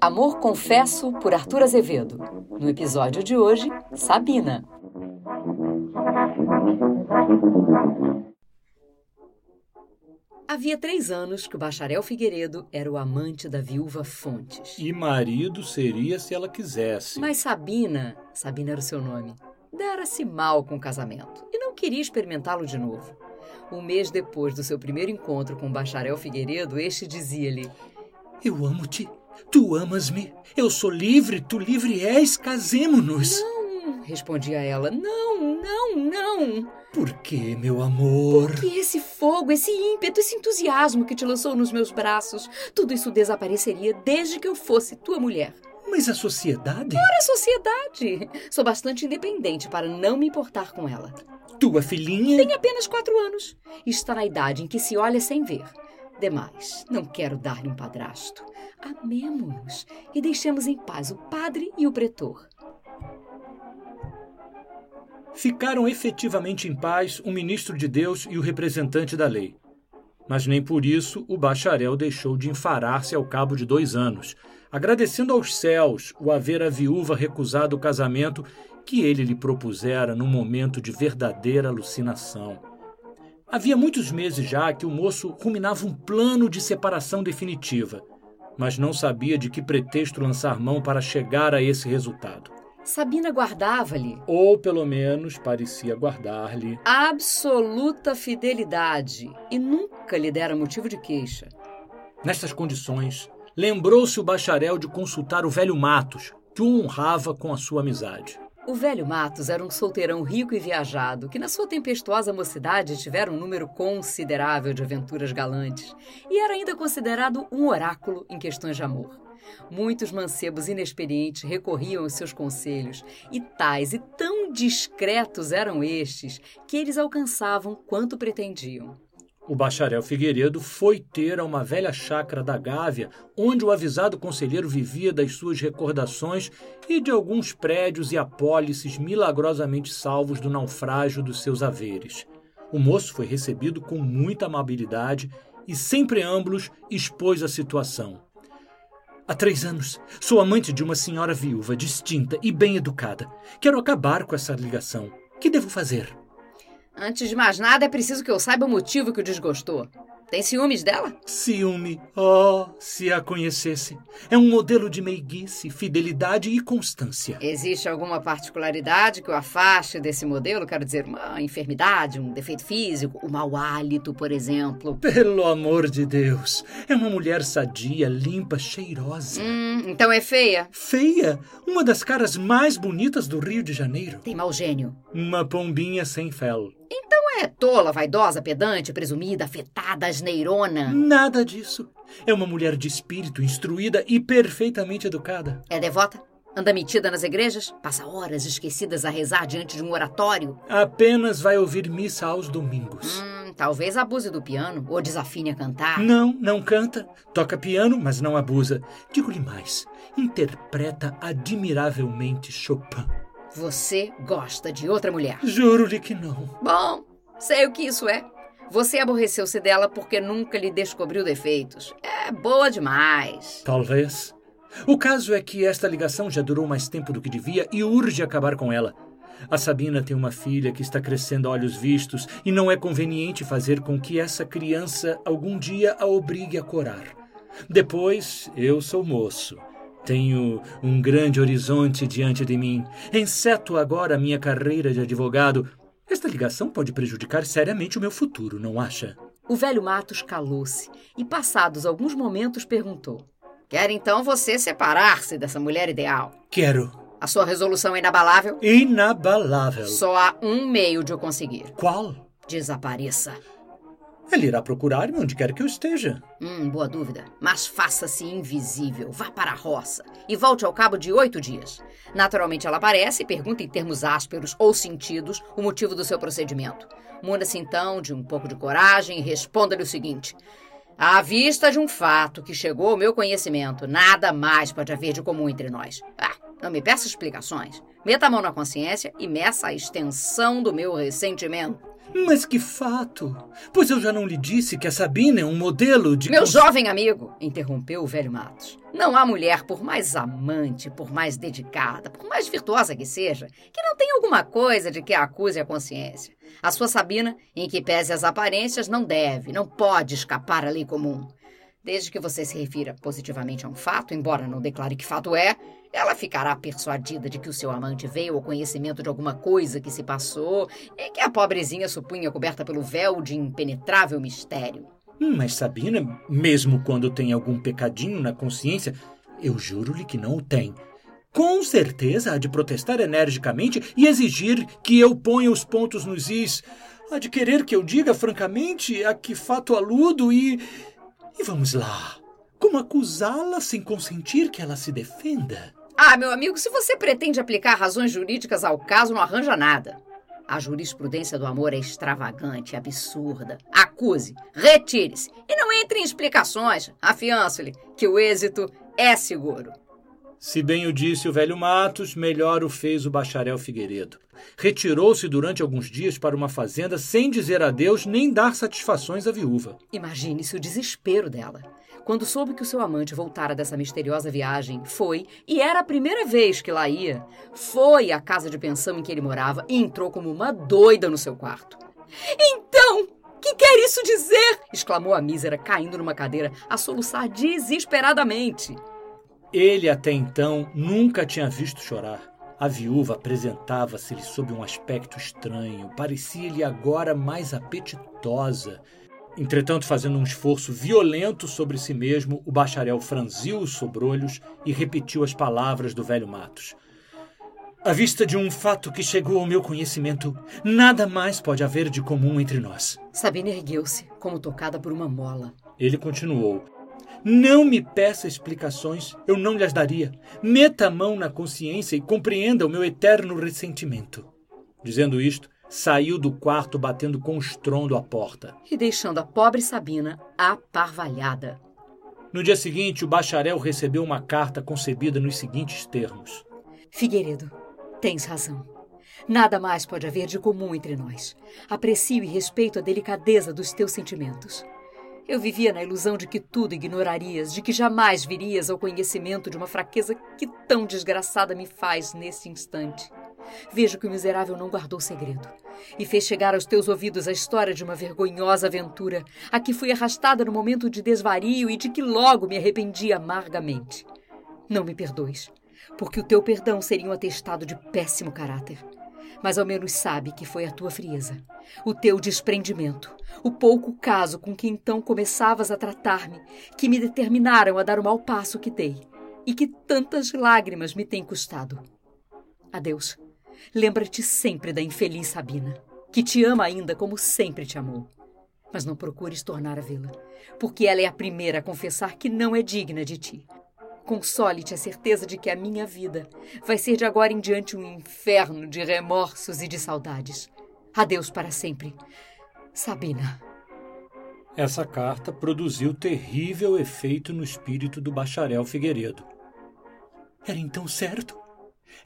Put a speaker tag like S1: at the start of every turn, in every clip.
S1: Amor Confesso por Arthur Azevedo. No episódio de hoje, Sabina. Havia três anos que o bacharel Figueiredo era o amante da viúva Fontes.
S2: E marido seria se ela quisesse.
S1: Mas Sabina, Sabina era o seu nome, dera-se mal com o casamento e não queria experimentá-lo de novo. Um mês depois do seu primeiro encontro com o bacharel Figueiredo, este dizia-lhe:
S3: Eu amo-te, tu amas-me, eu sou livre, tu livre és, casemo-nos.
S1: Não, respondia ela, não, não, não.
S3: Por que, meu amor?
S1: Porque esse fogo, esse ímpeto, esse entusiasmo que te lançou nos meus braços, tudo isso desapareceria desde que eu fosse tua mulher.
S3: Mas a sociedade?
S1: Ora, a sociedade! Sou bastante independente para não me importar com ela.
S3: Tua filhinha?
S1: Tem apenas quatro anos. Está na idade em que se olha sem ver. Demais, não quero dar-lhe um padrasto. Amemo-nos e deixemos em paz o padre e o pretor.
S2: Ficaram efetivamente em paz o ministro de Deus e o representante da lei. Mas nem por isso o bacharel deixou de enfarar-se ao cabo de dois anos, agradecendo aos céus o haver a viúva recusado o casamento que ele lhe propusera num momento de verdadeira alucinação. Havia muitos meses já que o moço ruminava um plano de separação definitiva, mas não sabia de que pretexto lançar mão para chegar a esse resultado.
S1: Sabina guardava-lhe,
S2: ou pelo menos parecia guardar-lhe,
S1: absoluta fidelidade e nunca lhe dera motivo de queixa.
S2: Nestas condições, lembrou-se o bacharel de consultar o velho Matos, que o honrava com a sua amizade.
S1: O velho Matos era um solteirão rico e viajado, que na sua tempestuosa mocidade tivera um número considerável de aventuras galantes, e era ainda considerado um oráculo em questões de amor. Muitos mancebos inexperientes recorriam aos seus conselhos, e tais e tão discretos eram estes que eles alcançavam quanto pretendiam.
S2: O bacharel Figueiredo foi ter a uma velha chácara da Gávea, onde o avisado conselheiro vivia das suas recordações e de alguns prédios e apólices milagrosamente salvos do naufrágio dos seus haveres. O moço foi recebido com muita amabilidade e, sem preâmbulos, expôs a situação.
S3: Há três anos, sou amante de uma senhora viúva, distinta e bem educada. Quero acabar com essa ligação. Que devo fazer?
S1: Antes de mais nada, é preciso que eu saiba o motivo que o desgostou. Tem ciúmes dela?
S3: Ciúme. Oh, se a conhecesse. É um modelo de meiguice, fidelidade e constância.
S1: Existe alguma particularidade que o afaste desse modelo? Quero dizer, uma enfermidade, um defeito físico, um mau hálito, por exemplo?
S3: Pelo amor de Deus. É uma mulher sadia, limpa, cheirosa.
S1: Hum, então é feia?
S3: Feia? Uma das caras mais bonitas do Rio de Janeiro.
S1: Tem mau gênio.
S3: Uma pombinha sem fel.
S1: Então é tola, vaidosa, pedante, presumida, afetada, asneirona.
S3: Nada disso. É uma mulher de espírito, instruída e perfeitamente educada.
S1: É devota? Anda metida nas igrejas? Passa horas esquecidas a rezar diante de um oratório?
S3: Apenas vai ouvir missa aos domingos.
S1: Hum, talvez abuse do piano ou desafine a cantar.
S3: Não, não canta. Toca piano, mas não abusa. Digo-lhe mais: interpreta admiravelmente Chopin.
S1: Você gosta de outra mulher?
S3: Juro-lhe que não.
S1: Bom, sei o que isso é. Você aborreceu-se dela porque nunca lhe descobriu defeitos. É boa demais.
S3: Talvez. O caso é que esta ligação já durou mais tempo do que devia e urge acabar com ela. A Sabina tem uma filha que está crescendo a olhos vistos e não é conveniente fazer com que essa criança algum dia a obrigue a corar. Depois, eu sou moço. Tenho um grande horizonte diante de mim. Enceto agora a minha carreira de advogado. Esta ligação pode prejudicar seriamente o meu futuro, não acha?
S1: O velho Matos calou-se e, passados alguns momentos, perguntou: Quer então você separar-se dessa mulher ideal?
S3: Quero.
S1: A sua resolução é inabalável?
S3: Inabalável.
S1: Só há um meio de o conseguir.
S3: Qual?
S1: Desapareça.
S3: Ele irá procurar-me onde quer que eu esteja.
S1: Hum, boa dúvida. Mas faça-se invisível. Vá para a roça e volte ao cabo de oito dias. Naturalmente, ela aparece e pergunta em termos ásperos ou sentidos o motivo do seu procedimento. Muna-se então de um pouco de coragem e responda-lhe o seguinte: À vista de um fato que chegou ao meu conhecimento, nada mais pode haver de comum entre nós. Ah, não me peça explicações. Meta a mão na consciência e meça a extensão do meu ressentimento.
S3: Mas que fato! Pois eu já não lhe disse que a Sabina é um modelo de.
S1: Meu jovem amigo, interrompeu o velho Matos. Não há mulher, por mais amante, por mais dedicada, por mais virtuosa que seja, que não tenha alguma coisa de que a acuse a consciência. A sua Sabina, em que pese as aparências, não deve, não pode escapar à lei comum. Desde que você se refira positivamente a um fato, embora não declare que fato é, ela ficará persuadida de que o seu amante veio ao conhecimento de alguma coisa que se passou e que a pobrezinha supunha coberta pelo véu de impenetrável mistério.
S3: Hum, mas Sabina, mesmo quando tem algum pecadinho na consciência, eu juro-lhe que não o tem. Com certeza há de protestar energicamente e exigir que eu ponha os pontos nos is. Há de querer que eu diga francamente a que fato aludo e. E vamos lá. Como acusá-la sem consentir que ela se defenda?
S1: Ah, meu amigo, se você pretende aplicar razões jurídicas ao caso, não arranja nada. A jurisprudência do amor é extravagante, absurda. Acuse, retire-se e não entre em explicações. Afianço-lhe que o êxito é seguro.
S3: Se bem o disse o velho Matos, melhor o fez o bacharel Figueiredo. Retirou-se durante alguns dias para uma fazenda sem dizer adeus nem dar satisfações à viúva.
S1: Imagine-se o desespero dela. Quando soube que o seu amante voltara dessa misteriosa viagem, foi, e era a primeira vez que lá ia, foi à casa de pensão em que ele morava e entrou como uma doida no seu quarto. Então, que quer isso dizer? exclamou a mísera, caindo numa cadeira, a soluçar desesperadamente.
S3: Ele até então nunca tinha visto chorar. A viúva apresentava-se-lhe sob um aspecto estranho, parecia-lhe agora mais apetitosa Entretanto, fazendo um esforço violento sobre si mesmo, o bacharel franziu os sobrolhos e repetiu as palavras do velho Matos. À vista de um fato que chegou ao meu conhecimento, nada mais pode haver de comum entre nós.
S1: Sabina ergueu-se, como tocada por uma mola.
S3: Ele continuou. Não me peça explicações, eu não lhes daria. Meta a mão na consciência e compreenda o meu eterno ressentimento. Dizendo isto, saiu do quarto batendo com estrondo a porta.
S1: E deixando a pobre Sabina aparvalhada.
S3: No dia seguinte, o bacharel recebeu uma carta concebida nos seguintes termos:
S1: Figueiredo, tens razão. Nada mais pode haver de comum entre nós. Aprecio e respeito a delicadeza dos teus sentimentos. Eu vivia na ilusão de que tudo ignorarias, de que jamais virias ao conhecimento de uma fraqueza que tão desgraçada me faz nesse instante. Vejo que o miserável não guardou segredo e fez chegar aos teus ouvidos a história de uma vergonhosa aventura a que fui arrastada no momento de desvario e de que logo me arrependi amargamente. Não me perdoes, porque o teu perdão seria um atestado de péssimo caráter. Mas ao menos sabe que foi a tua frieza, o teu desprendimento, o pouco caso com que então começavas a tratar-me, que me determinaram a dar o mau passo que dei e que tantas lágrimas me têm custado. Adeus. Lembra-te sempre da infeliz Sabina, que te ama ainda como sempre te amou. Mas não procures tornar a vê-la, porque ela é a primeira a confessar que não é digna de ti. Console-te a certeza de que a minha vida vai ser de agora em diante um inferno de remorsos e de saudades. Adeus para sempre. Sabina.
S3: Essa carta produziu terrível efeito no espírito do bacharel Figueiredo. Era então certo?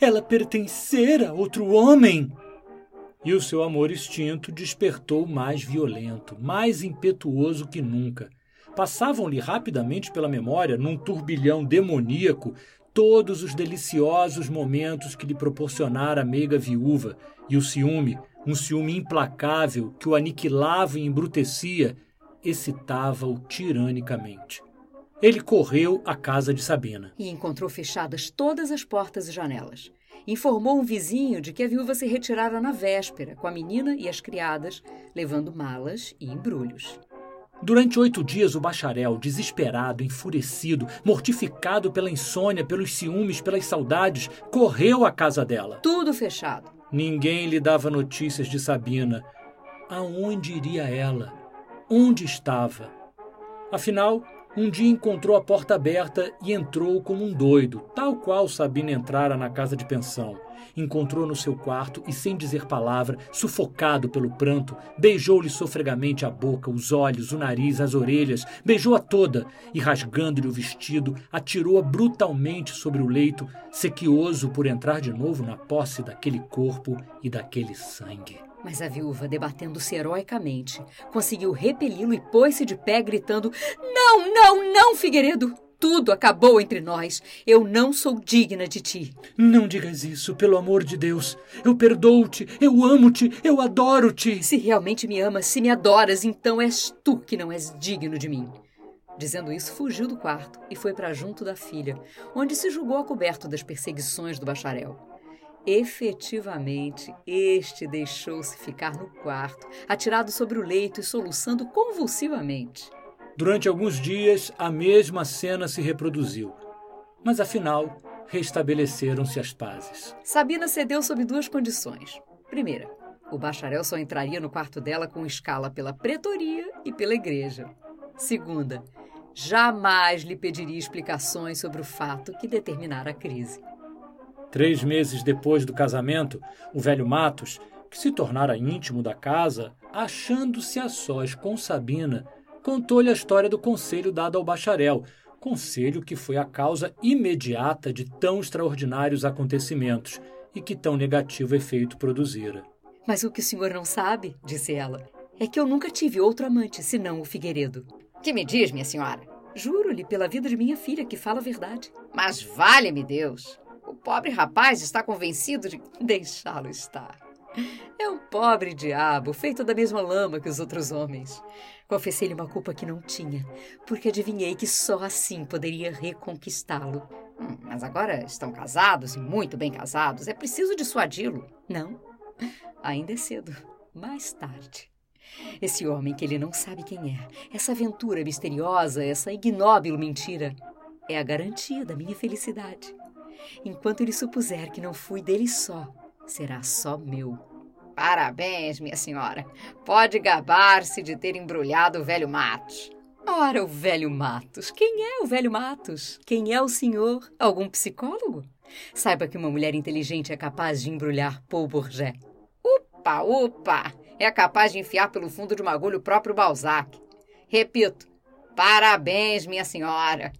S3: ela pertencer a outro homem. E o seu amor extinto despertou mais violento, mais impetuoso que nunca. Passavam-lhe rapidamente pela memória, num turbilhão demoníaco, todos os deliciosos momentos que lhe proporcionara a meiga viúva, e o ciúme, um ciúme implacável que o aniquilava e embrutecia, excitava-o tiranicamente. Ele correu à casa de Sabina.
S1: E encontrou fechadas todas as portas e janelas. Informou um vizinho de que a viúva se retirara na véspera, com a menina e as criadas, levando malas e embrulhos.
S3: Durante oito dias, o bacharel, desesperado, enfurecido, mortificado pela insônia, pelos ciúmes, pelas saudades, correu à casa dela.
S1: Tudo fechado.
S3: Ninguém lhe dava notícias de Sabina. Aonde iria ela? Onde estava? Afinal, um dia encontrou a porta aberta e entrou como um doido, tal qual Sabina entrara na casa de pensão. Encontrou no seu quarto e, sem dizer palavra, sufocado pelo pranto, beijou-lhe sofregamente a boca, os olhos, o nariz, as orelhas, beijou-a toda e, rasgando-lhe o vestido, atirou-a brutalmente sobre o leito, sequioso por entrar de novo na posse daquele corpo e daquele sangue.
S1: Mas a viúva, debatendo-se heroicamente, conseguiu repeli-lo e pôs-se de pé, gritando: Não, não, não, Figueiredo! Tudo acabou entre nós. Eu não sou digna de ti.
S4: Não digas isso, pelo amor de Deus. Eu perdoo-te, eu amo-te, eu adoro-te.
S1: Se realmente me amas, se me adoras, então és tu que não és digno de mim. Dizendo isso, fugiu do quarto e foi para junto da filha, onde se julgou a coberto das perseguições do bacharel. Efetivamente, este deixou-se ficar no quarto, atirado sobre o leito e soluçando convulsivamente.
S3: Durante alguns dias, a mesma cena se reproduziu. Mas afinal, restabeleceram-se as pazes.
S1: Sabina cedeu sob duas condições. Primeira, o bacharel só entraria no quarto dela com escala pela pretoria e pela igreja. Segunda, jamais lhe pediria explicações sobre o fato que determinara a crise.
S3: Três meses depois do casamento, o velho Matos, que se tornara íntimo da casa, achando-se a sós com Sabina, contou-lhe a história do conselho dado ao bacharel, conselho que foi a causa imediata de tão extraordinários acontecimentos e que tão negativo efeito produzira.
S1: Mas o que o senhor não sabe, disse ela, é que eu nunca tive outro amante senão o Figueiredo.
S5: Que me diz, minha senhora?
S1: Juro-lhe pela vida de minha filha que fala a verdade.
S5: Mas vale-me Deus! O pobre rapaz está convencido de
S1: deixá-lo estar. É um pobre diabo, feito da mesma lama que os outros homens. Confessei-lhe uma culpa que não tinha, porque adivinhei que só assim poderia reconquistá-lo.
S5: Hum, mas agora estão casados e muito bem casados. É preciso dissuadi-lo.
S1: Não, ainda é cedo. Mais tarde. Esse homem que ele não sabe quem é, essa aventura misteriosa, essa ignóbil mentira, é a garantia da minha felicidade. Enquanto ele supuser que não fui dele só, será só meu.
S5: Parabéns, minha senhora. Pode gabar-se de ter embrulhado o velho Matos.
S1: Ora, o velho Matos. Quem é o velho Matos? Quem é o senhor? Algum psicólogo? Saiba que uma mulher inteligente é capaz de embrulhar Paul Bourget.
S5: Upa, upa! É capaz de enfiar pelo fundo de uma agulha o próprio Balzac. Repito, parabéns, minha senhora.